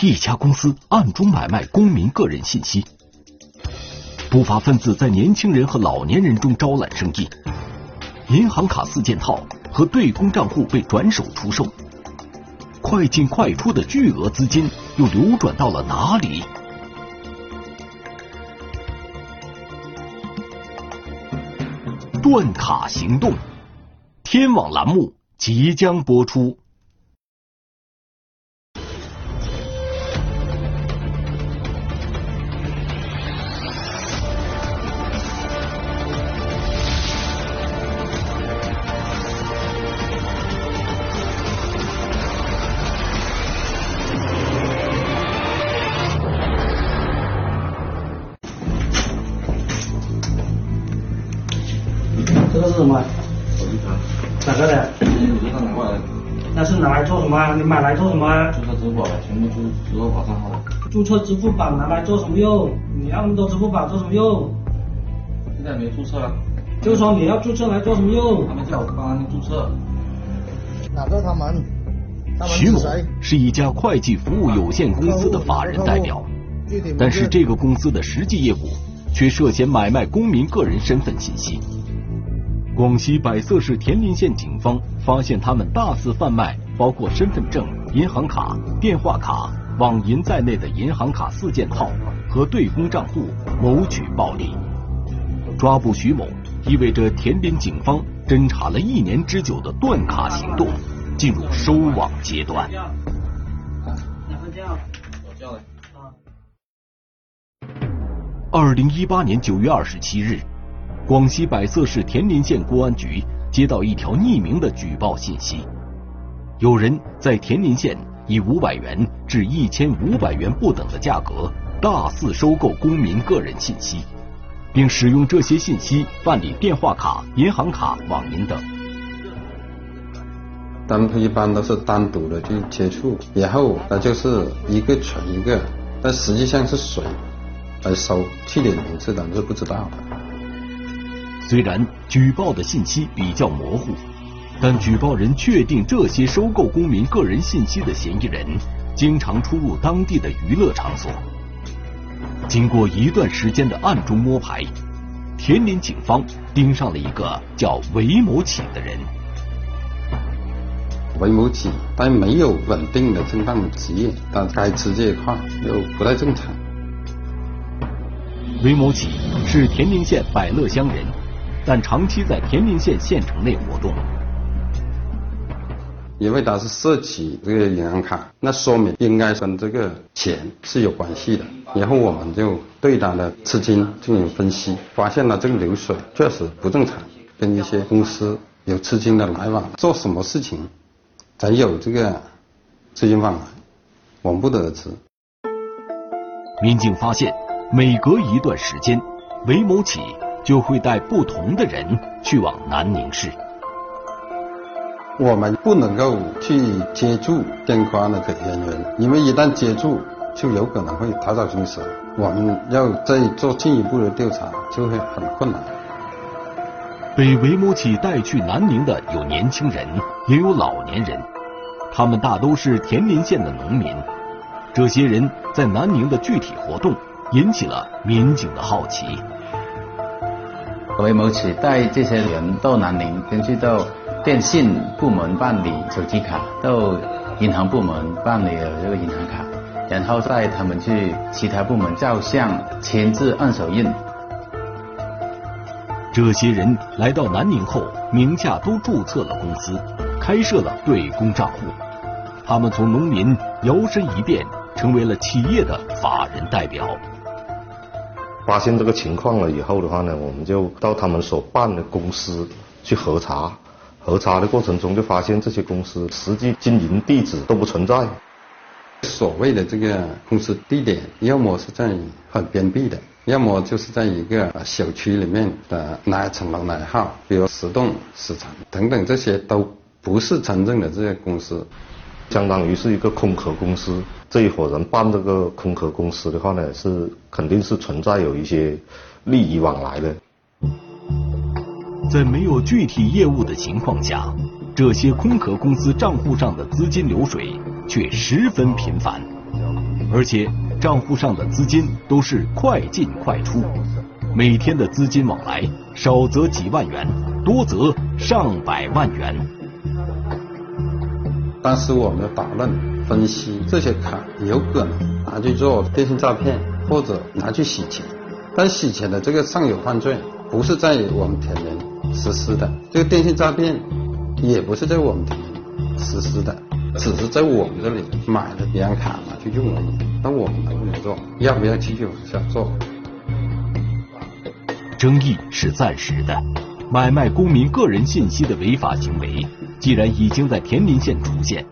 一家公司暗中买卖公民个人信息，不法分子在年轻人和老年人中招揽生意，银行卡四件套和对公账户被转手出售，快进快出的巨额资金又流转到了哪里？断卡行动，天网栏目即将播出。这个是什么？手机壳，哪个的？银行拿过来的，那是拿来做什么啊？你买来做什么啊？注册支付宝的，全部注支付宝账号的。注册支付宝拿来做什么用？你要那么多支付宝做什么用？现在没注册啊，就说你要注册来做什么用他？们叫我帮他们注册。哪个他们？他们徐某？是一家会计服务有限公司的法人代表，但是这个公司的实际业务却涉嫌买卖公民个人身份信息。广西百色市田林县警方发现他们大肆贩卖包括身份证、银行卡、电话卡、网银在内的银行卡四件套和对公账户，谋取暴利。抓捕徐某意味着田林警方侦查了一年之久的断卡行动进入收网阶段。两份酱。我叫的。啊。二零一八年九月二十七日，广西百色市田林县公安局接到一条匿名的举报信息，有人在田林县以五百元至一千五百元不等的价格大肆收购公民个人信息，并使用这些信息办理电话卡、银行卡、网银等。他们一般都是单独的去接触，然后那就是一个存一个，但实际上是谁来收，具体名字咱是不知道的。虽然举报的信息比较模糊，但举报人确定这些收购公民个人信息的嫌疑人经常出入当地的娱乐场所。经过一段时间的暗中摸排，田林警方盯上了一个叫韦某启的人。韦某启，但没有稳定的正当职业，但该吃这一块又不太正常。韦某启是田林县百乐乡人，但长期在田林县县城内活动。因为他是涉及这个银行卡，那说明应该跟这个钱是有关系的。然后我们就对他的资金进行分析，发现了这个流水确实不正常，跟一些公司有资金的来往，做什么事情才有这个资金往来，我们不得而知。民警发现，每隔一段时间，韦某启就会带不同的人去往南宁市。我们不能够去接触相关的人员，因为一旦接触，就有可能会逃走行蛇。我们要再做进一步的调查，就会很困难。被韦某启带去南宁的有年轻人，也有老年人，他们大都是田林县的农民。这些人在南宁的具体活动引起了民警的好奇。韦某启带这些人到南宁，先去到电信部门办理手机卡，到银行部门办理了这个银行卡，然后带他们去其他部门照相、签字、按手印。这些人来到南宁后，名下都注册了公司，开设了对公账户。他们从农民摇身一变，成为了企业的法人代表。发现这个情况了以后的话呢，我们就到他们所办的公司去核查。核查的过程中就发现这些公司实际经营地址都不存在。所谓的这个公司地点，要么是在很偏僻的，要么就是在一个小区里面的哪一层楼哪一号，比如十栋十层等等，这些都不是真正的这些公司。相当于是一个空壳公司。这一伙人办这个空壳公司的话呢，是肯定是存在有一些利益往来的。在没有具体业务的情况下，这些空壳公司账户上的资金流水却十分频繁。而且账户上的资金都是快进快出，每天的资金往来少则几万元，多则上百万元。当时我们打论分析，这些卡有可能拿去做电信诈骗，或者拿去洗钱。但洗钱的这个上游犯罪不是在我们田联实施的，这个电信诈骗也不是在我们田联实施的，只是在我们这里买了银行卡拿去用而已。那我们能不能做？要不要继续往下做？争议是暂时的，买卖公民个人信息的违法行为。既然已经在田林县出现，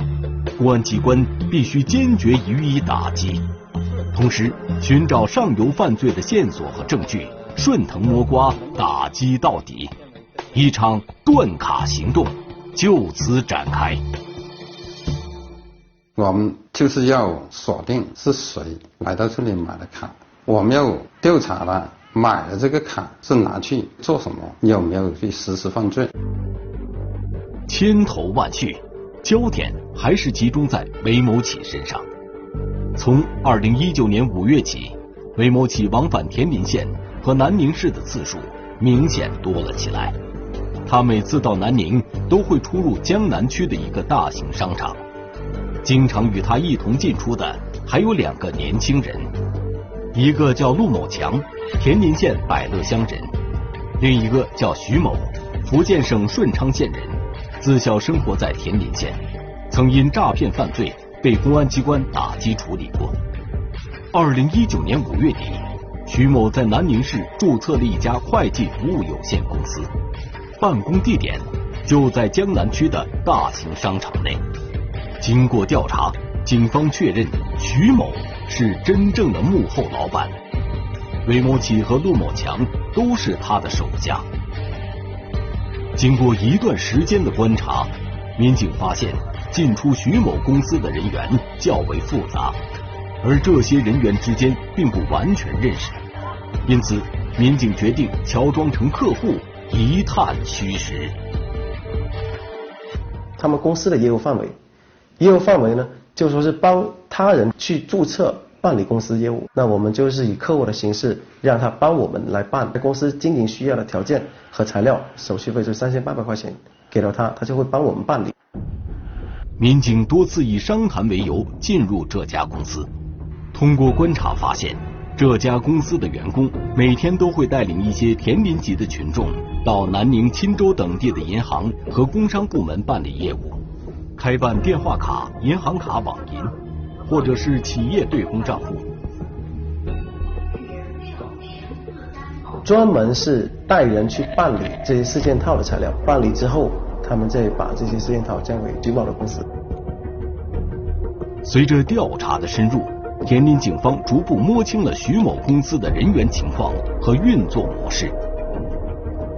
公安机关必须坚决予以打击，同时寻找上游犯罪的线索和证据，顺藤摸瓜，打击到底。一场断卡行动就此展开。我们就是要锁定是谁来到这里买的卡，我们要调查了买的这个卡是拿去做什么，有没有去实施犯罪。千头万绪，焦点还是集中在韦某启身上。从二零一九年五月起，韦某启往返田林县和南宁市的次数明显多了起来。他每次到南宁都会出入江南区的一个大型商场。经常与他一同进出的还有两个年轻人，一个叫陆某强，田林县百乐乡人；另一个叫徐某，福建省顺昌县人。自小生活在田林县，曾因诈骗犯罪被公安机关打击处理过。二零一九年五月底，徐某在南宁市注册了一家会计服务有限公司，办公地点就在江南区的大型商场内。经过调查，警方确认徐某是真正的幕后老板，韦某启和陆某强都是他的手下。经过一段时间的观察，民警发现进出徐某公司的人员较为复杂，而这些人员之间并不完全认识，因此民警决定乔装成客户一探虚实。他们公司的业务范围，业务范围呢，就说是帮他人去注册办理公司业务，那我们就是以客户的形式让他帮我们来办公司经营需要的条件。和材料手续费是三千八百块钱，给了他，他就会帮我们办理。民警多次以商谈为由进入这家公司，通过观察发现，这家公司的员工每天都会带领一些田林级的群众到南宁、钦州等地的银行和工商部门办理业务，开办电话卡、银行卡、网银，或者是企业对公账户。专门是带人去办理这些四件套的材料，办理之后，他们再把这些四件套交给徐某的公司。随着调查的深入，田林警方逐步摸清了徐某公司的人员情况和运作模式。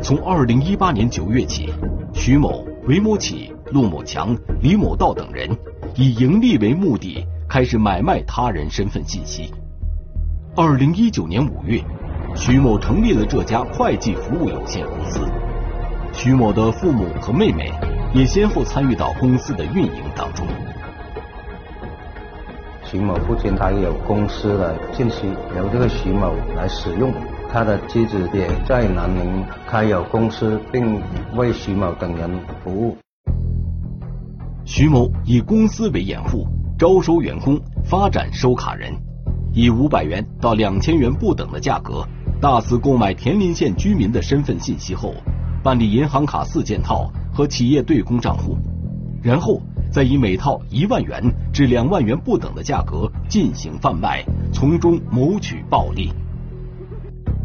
从二零一八年九月起，徐某、韦某启、陆某强、李某道等人以盈利为目的，开始买卖他人身份信息。二零一九年五月。徐某成立了这家会计服务有限公司，徐某的父母和妹妹也先后参与到公司的运营当中。徐某不仅他有公司的信息由这个徐某来使用，他的妻子也在南宁开有公司，并为徐某等人服务。徐某以公司为掩护，招收员工，发展收卡人，以五百元到两千元不等的价格。大肆购买田林县居民的身份信息后，办理银行卡四件套和企业对公账户，然后再以每套一万元至两万元不等的价格进行贩卖，从中谋取暴利。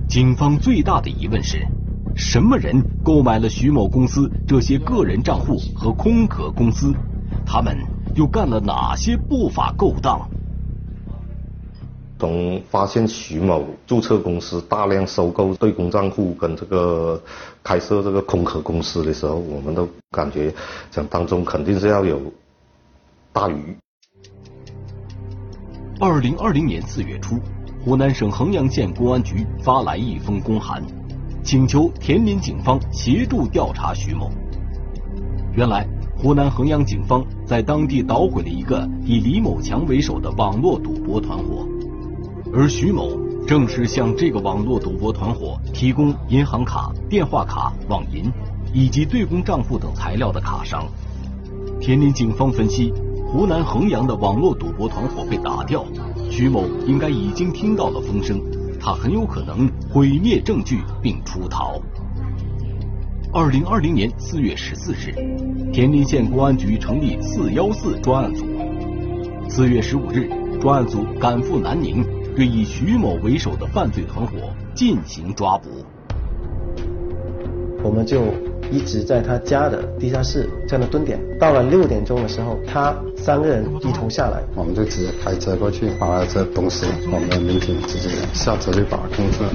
警方最大的疑问是：什么人购买了徐某公司这些个人账户和空壳公司？他们又干了哪些不法勾当？从发现徐某注册公司大量收购对公账户跟这个开设这个空壳公司的时候，我们都感觉讲当中肯定是要有大鱼。二零二零年四月初，湖南省衡阳县公安局发来一封公函，请求田林警方协助调查徐某。原来，湖南衡阳警方在当地捣毁了一个以李某强为首的网络赌博团伙，而徐某正是向这个网络赌博团伙提供银行卡、电话卡、网银以及对公账户等材料的卡商。田林警方分析，湖南衡阳的网络赌博团伙被打掉，徐某应该已经听到了风声，他很有可能毁灭证据并出逃。二零二零年四月十四日，田林县公安局成立四幺四专案组。四月十五日，专案组赶赴南宁，对以徐某为首的犯罪团伙进行抓捕。我们就一直在他家的地下室这样的蹲点。到了六点钟的时候，他三个人一同下来，我们就直接开车过去，把了这东西，我们的民警直接下车就把控制了。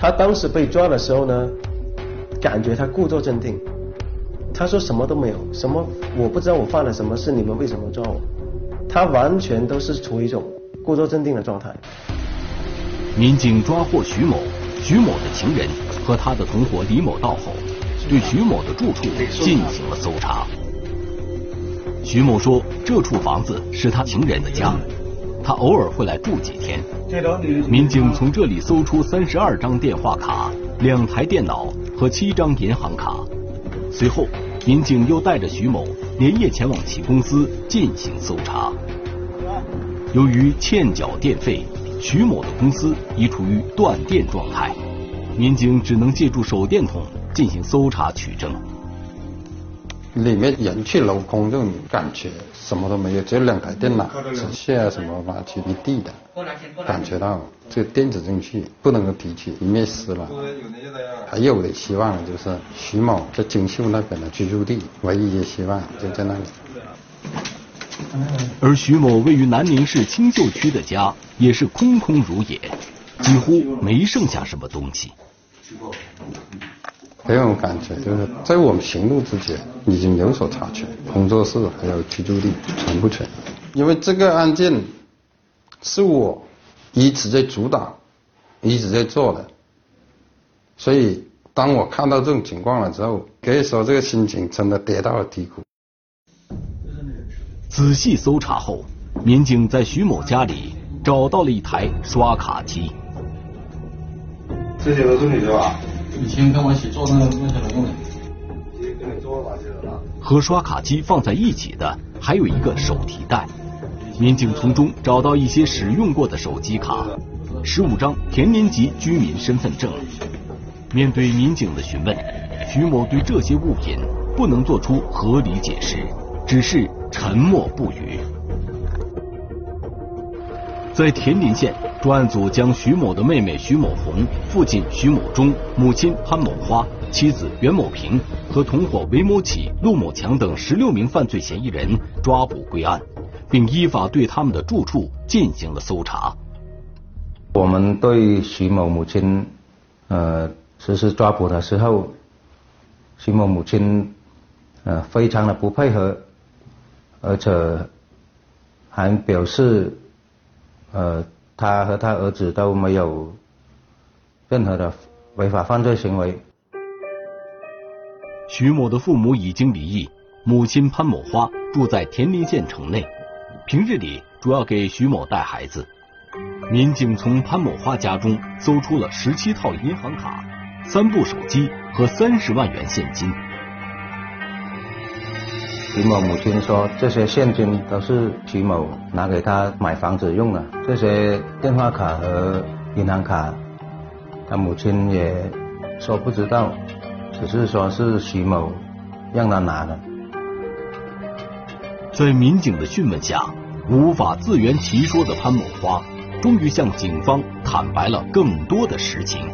他当时被抓的时候呢，感觉他故作镇定，他说什么都没有，什么我不知道我犯了什么事，你们为什么抓我？他完全都是处于一种故作镇定的状态。民警抓获徐某，徐某的情人和他的同伙李某到后，对徐某的住处进行了搜查。徐某说，这处房子是他情人的家。他偶尔会来住几天。民警从这里搜出三十二张电话卡、两台电脑和七张银行卡。随后，民警又带着徐某连夜前往其公司进行搜查。由于欠缴电费，徐某的公司已处于断电状态，民警只能借助手电筒进行搜查取证。里面人去楼空，这种感觉什么都没有，只有两台电脑、纸屑啊什么垃圾一地的，感觉到这个电子证据不能够提取，灭失了。还有的希望就是徐某在锦绣那边的居住地，唯一的希望就在那里。而徐某位于南宁市青秀区的家也是空空如也，几乎没剩下什么东西。给我感觉就是在我们行动之前已经有所察觉，工作室还有居住地全部全。因为这个案件是我一直在主导、一直在做的，所以当我看到这种情况了之后，可以说这个心情真的跌到了低谷。仔细搜查后，民警在徐某家里找到了一台刷卡机。这些都是你的吧？以前跟我一起做那个那些人用的。和刷卡机放在一起的还有一个手提袋，民警从中找到一些使用过的手机卡，十五张田林籍居民身份证。面对民警的询问，徐某对这些物品不能做出合理解释，只是沉默不语。在田林县，专案组将徐某的妹妹徐某红、父亲徐某忠、母亲潘某花、妻子袁某平和同伙韦某启、陆某强等十六名犯罪嫌疑人抓捕归案，并依法对他们的住处进行了搜查。我们对徐某母亲呃实施抓捕的时候，徐某母亲呃非常的不配合，而且还表示。呃，他和他儿子都没有任何的违法犯罪行为。徐某的父母已经离异，母亲潘某花住在田林县城内，平日里主要给徐某带孩子。民警从潘某花家中搜出了十七套银行卡、三部手机和三十万元现金。徐某母亲说：“这些现金都是徐某拿给他买房子用的，这些电话卡和银行卡，他母亲也说不知道，只是说是徐某让他拿的。”在民警的讯问下，无法自圆其说的潘某花，终于向警方坦白了更多的实情。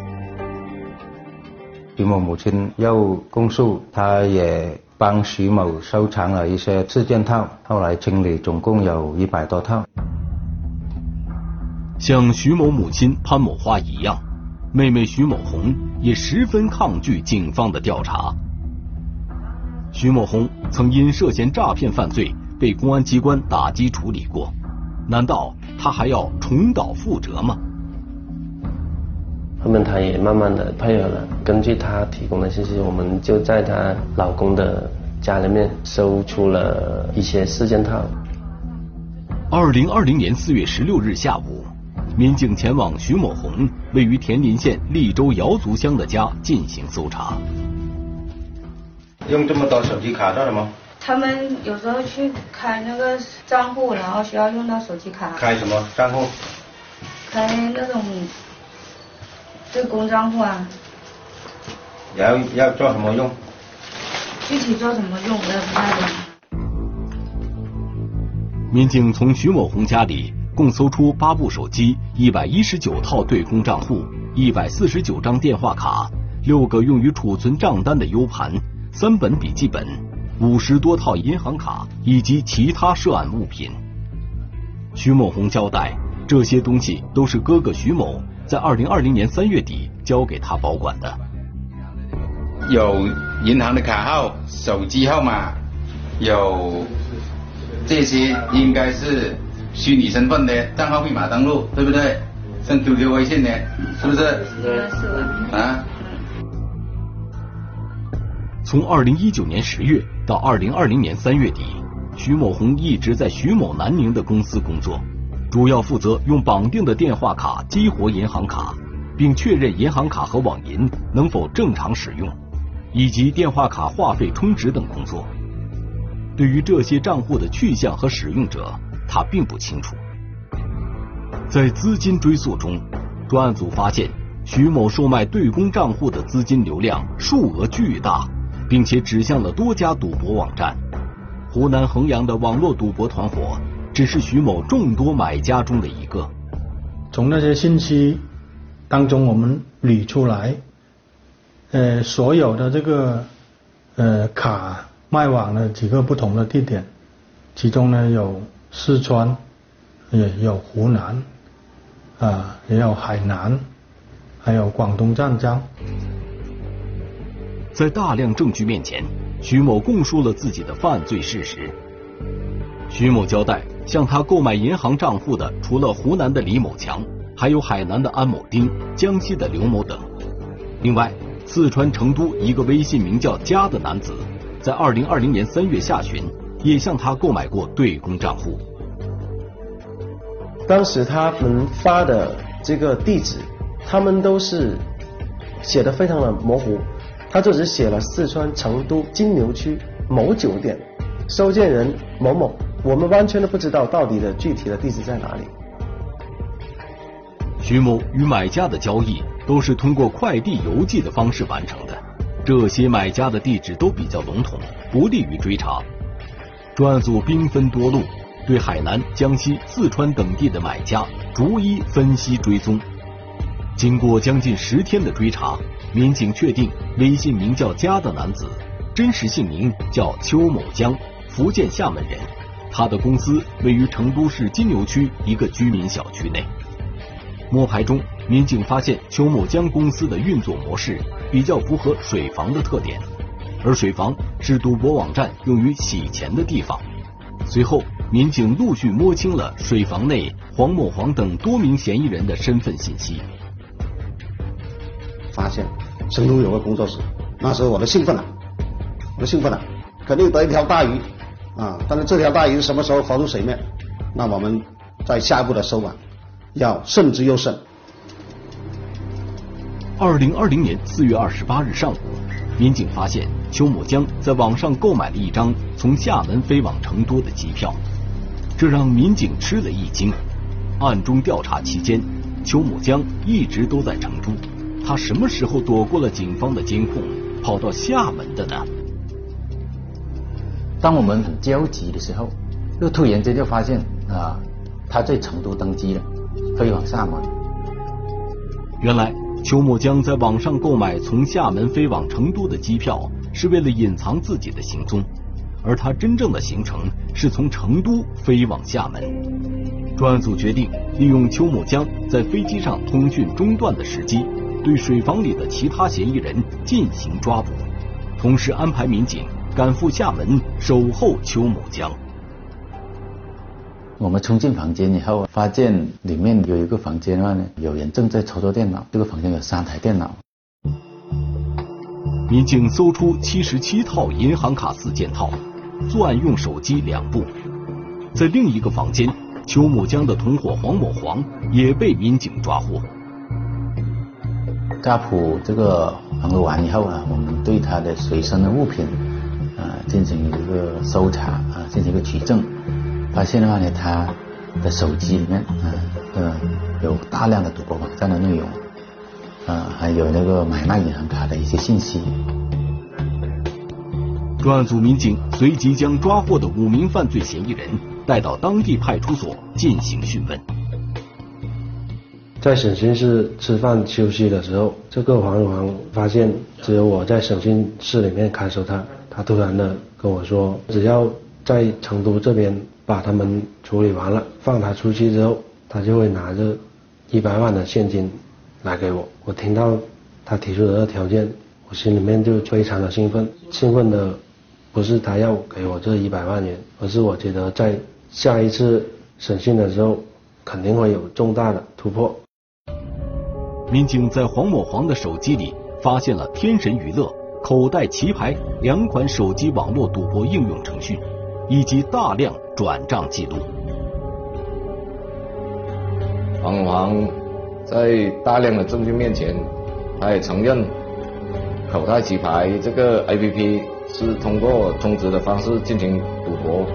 徐某母亲又供述，他也。帮徐某收藏了一些四件套，后来清理，总共有一百多套。像徐某母亲潘某花一样，妹妹徐某红也十分抗拒警方的调查。徐某红曾因涉嫌诈骗犯罪被公安机关打击处理过，难道他还要重蹈覆辙吗？后面他也慢慢的配合了，根据她提供的信息，我们就在她老公的家里面搜出了一些四件套。二零二零年四月十六日下午，民警前往徐某红位于田林县利州瑶族乡的家进行搜查。用这么多手机卡干什么？他们有时候去开那个账户，然后需要用到手机卡。开什么账户？开那种对公账户啊。然后要做什么用？具体做什么用我也不太懂。民警从徐某红家里共搜出八部手机、一百一十九套对公账户、一百四十九张电话卡、六个用于储存账单的 U 盘、三本笔记本、五十多套银行卡以及其他涉案物品。徐某红交代，这些东西都是哥哥徐某在二零二零年三月底交给他保管的。有银行的卡号、手机号码，有这些应该是虚拟身份的账号密码登录，对不对？像 QQ、微信的，是不是？是啊。从二零一九年十月到二零二零年三月底，徐某红一直在徐某南宁的公司工作，主要负责用绑定的电话卡激活银行卡，并确认银行卡和网银能否正常使用。以及电话卡话费充值等工作，对于这些账户的去向和使用者，他并不清楚。在资金追溯中，专案组发现徐某售卖对公账户的资金流量数额巨大，并且指向了多家赌博网站。湖南衡阳的网络赌博团伙只是徐某众多买家中的一个。从那些信息当中，我们捋出来。呃，所有的这个呃卡卖往了几个不同的地点，其中呢有四川，也有湖南，啊也有海南，还有广东湛江。在大量证据面前，徐某供述了自己的犯罪事实。徐某交代，向他购买银行账户的除了湖南的李某强，还有海南的安某丁、江西的刘某等。另外。四川成都一个微信名叫“家”的男子，在二零二零年三月下旬，也向他购买过对公账户。当时他们发的这个地址，他们都是写的非常的模糊，他就只写了四川成都金牛区某酒店，收件人某某，我们完全都不知道到底的具体的地址在哪里。徐某与买家的交易。都是通过快递邮寄的方式完成的，这些买家的地址都比较笼统，不利于追查。专案组兵分多路，对海南、江西、四川等地的买家逐一分析追踪。经过将近十天的追查，民警确定微信名叫“家”的男子，真实姓名叫邱某江，福建厦门人。他的公司位于成都市金牛区一个居民小区内。摸排中。民警发现邱某江公司的运作模式比较符合水房的特点，而水房是赌博网站用于洗钱的地方。随后，民警陆续摸清了水房内黄某黄等多名嫌疑人的身份信息。发现成都有个工作室，那时候我都兴奋了，我都兴奋了，肯定得一条大鱼啊！但是这条大鱼什么时候浮出水面？那我们在下一步的收网要慎之又慎。二零二零年四月二十八日上午，民警发现邱某江在网上购买了一张从厦门飞往成都的机票，这让民警吃了一惊。暗中调查期间，邱某江一直都在成都，他什么时候躲过了警方的监控，跑到厦门的呢？当我们很焦急的时候，又突然间就发现啊，他在成都登机了，飞往厦门。原来。邱某江在网上购买从厦门飞往成都的机票，是为了隐藏自己的行踪，而他真正的行程是从成都飞往厦门。专案组决定利用邱某江在飞机上通讯中断的时机，对水房里的其他嫌疑人进行抓捕，同时安排民警赶赴厦门守候邱某江。我们冲进房间以后，发现里面有一个房间的话呢，有人正在操作电脑。这个房间有三台电脑。民警搜出七十七套银行卡四件套，作案用手机两部。在另一个房间，邱某江的同伙黄某黄也被民警抓获。家谱这个访问完以后啊，我们对他的随身的物品啊进行一个搜查啊，进行一个取证。发现的话呢，他的手机里面啊，呃，有大量的赌博网站的内容，啊，还有那个买卖银行卡的一些信息。专案组民警随即将抓获的五名犯罪嫌疑人带到当地派出所进行讯问。在审讯室吃饭休息的时候，这个黄永煌发现只有我在审讯室里面看守他，他突然的跟我说，只要在成都这边。把他们处理完了，放他出去之后，他就会拿着一百万的现金来给我。我听到他提出的这条件，我心里面就非常的兴奋。兴奋的不是他要给我这一百万元，而是我觉得在下一次审讯的时候肯定会有重大的突破。民警在黄某黄的手机里发现了天神娱乐、口袋棋牌两款手机网络赌博应用程序。以及大量转账记录。黄黄在大量的证据面前，他也承认口袋棋牌这个 APP 是通过充值的方式进行赌博，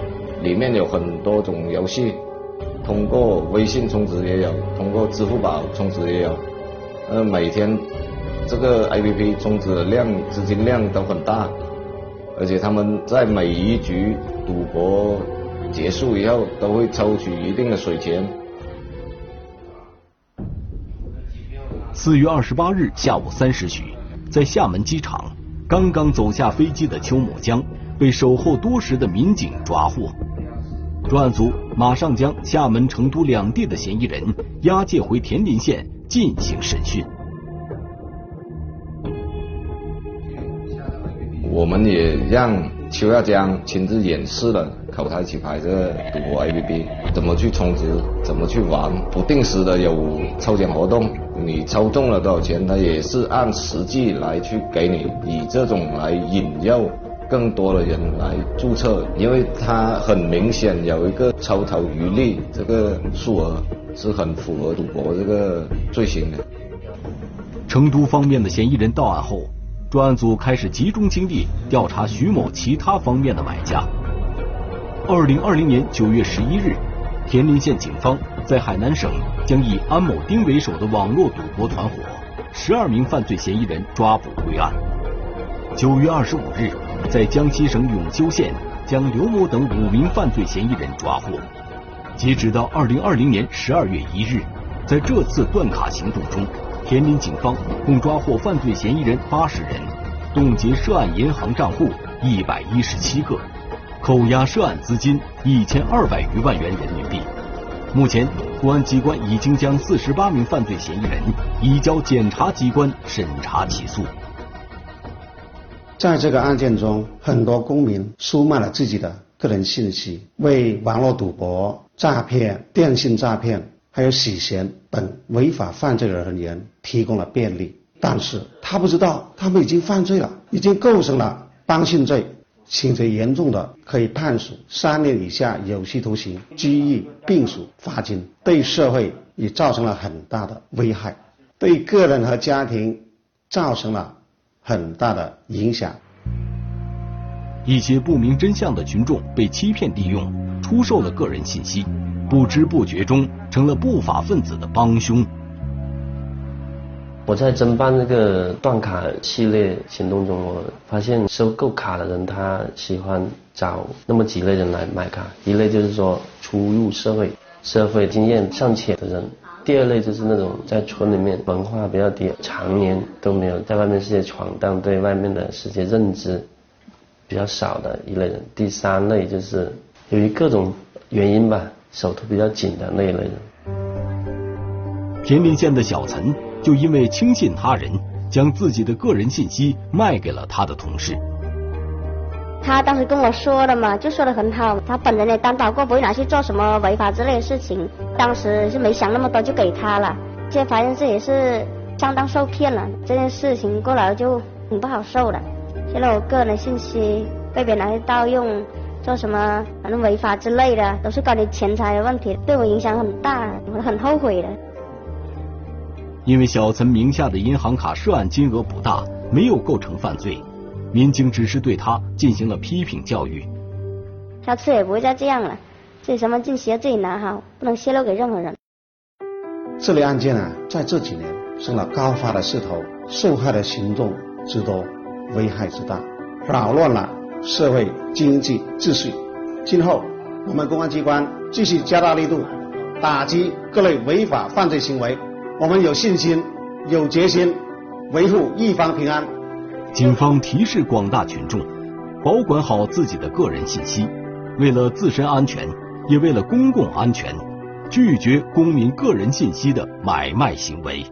里面有很多种游戏，通过微信充值也有，通过支付宝充值也有，呃，每天这个 APP 充值量资金量都很大，而且他们在每一局。赌博结束以后，都会抽取一定的水钱。四月二十八日下午三时许，在厦门机场，刚刚走下飞机的邱某江被守候多时的民警抓获。专案组马上将厦门、成都两地的嫌疑人押解回田林县进行审讯。我们也让。邱亚江亲自演示了口袋棋牌这个赌博 APP 怎么去充值，怎么去玩，不定时的有抽奖活动，你抽中了多少钱，他也是按实际来去给你，以这种来引诱更多的人来注册，因为他很明显有一个抽头渔利这个数额是很符合赌博这个罪行的。成都方面的嫌疑人到案后。专案组开始集中精力调查徐某其他方面的买家。二零二零年九月十一日，田林县警方在海南省将以安某丁为首的网络赌博团伙十二名犯罪嫌疑人抓捕归案。九月二十五日，在江西省永修县将刘某等五名犯罪嫌疑人抓获。截止到二零二零年十二月一日，在这次断卡行动中。田林警方共抓获犯罪嫌疑人八十人，冻结涉案银行账户一百一十七个，扣押涉案资金一千二百余万元人民币。目前，公安机关已经将四十八名犯罪嫌疑人移交检察机关审查起诉。在这个案件中，很多公民出卖了自己的个人信息，为网络赌博、诈骗、电信诈骗。还有洗钱等违法犯罪的人员提供了便利，但是他不知道他们已经犯罪了，已经构成了帮信罪，情节严重的可以判处三年以下有期徒刑、拘役并处罚金，对社会也造成了很大的危害，对个人和家庭造成了很大的影响。一些不明真相的群众被欺骗利用，出售了个人信息。不知不觉中成了不法分子的帮凶。我在侦办那个断卡系列行动中，我发现收购卡的人他喜欢找那么几类人来买卡，一类就是说初入社会、社会经验尚浅的人；第二类就是那种在村里面文化比较低、常年都没有在外面世界闯荡、对外面的世界认知比较少的一类人；第三类就是由于各种原因吧。手头比较紧的那一类人。田林县的小陈就因为轻信他人，将自己的个人信息卖给了他的同事。他当时跟我说了嘛，就说的很好，他本人也担保过，不会拿去做什么违法之类的事情。当时是没想那么多就给他了，现在发现自己是相当受骗了，这件事情过来就很不好受了。现在我个人的信息被别人去盗用，做什么反正违法之类的，都是关于钱财的问题，对我影响很大，我很后悔的。因为小岑名下的银行卡涉案金额不大，没有构成犯罪。民警只是对他进行了批评教育，下次也不会再这样了。自己身份证要自己拿好，不能泄露给任何人。这类案件啊，在这几年升了高发的势头，受害的群众之多，危害之大，扰乱了社会经济秩序。今后我们公安机关继续加大力度打击各类违法犯罪行为，我们有信心、有决心维护一方平安。警方提示广大群众，保管好自己的个人信息，为了自身安全，也为了公共安全，拒绝公民个人信息的买卖行为。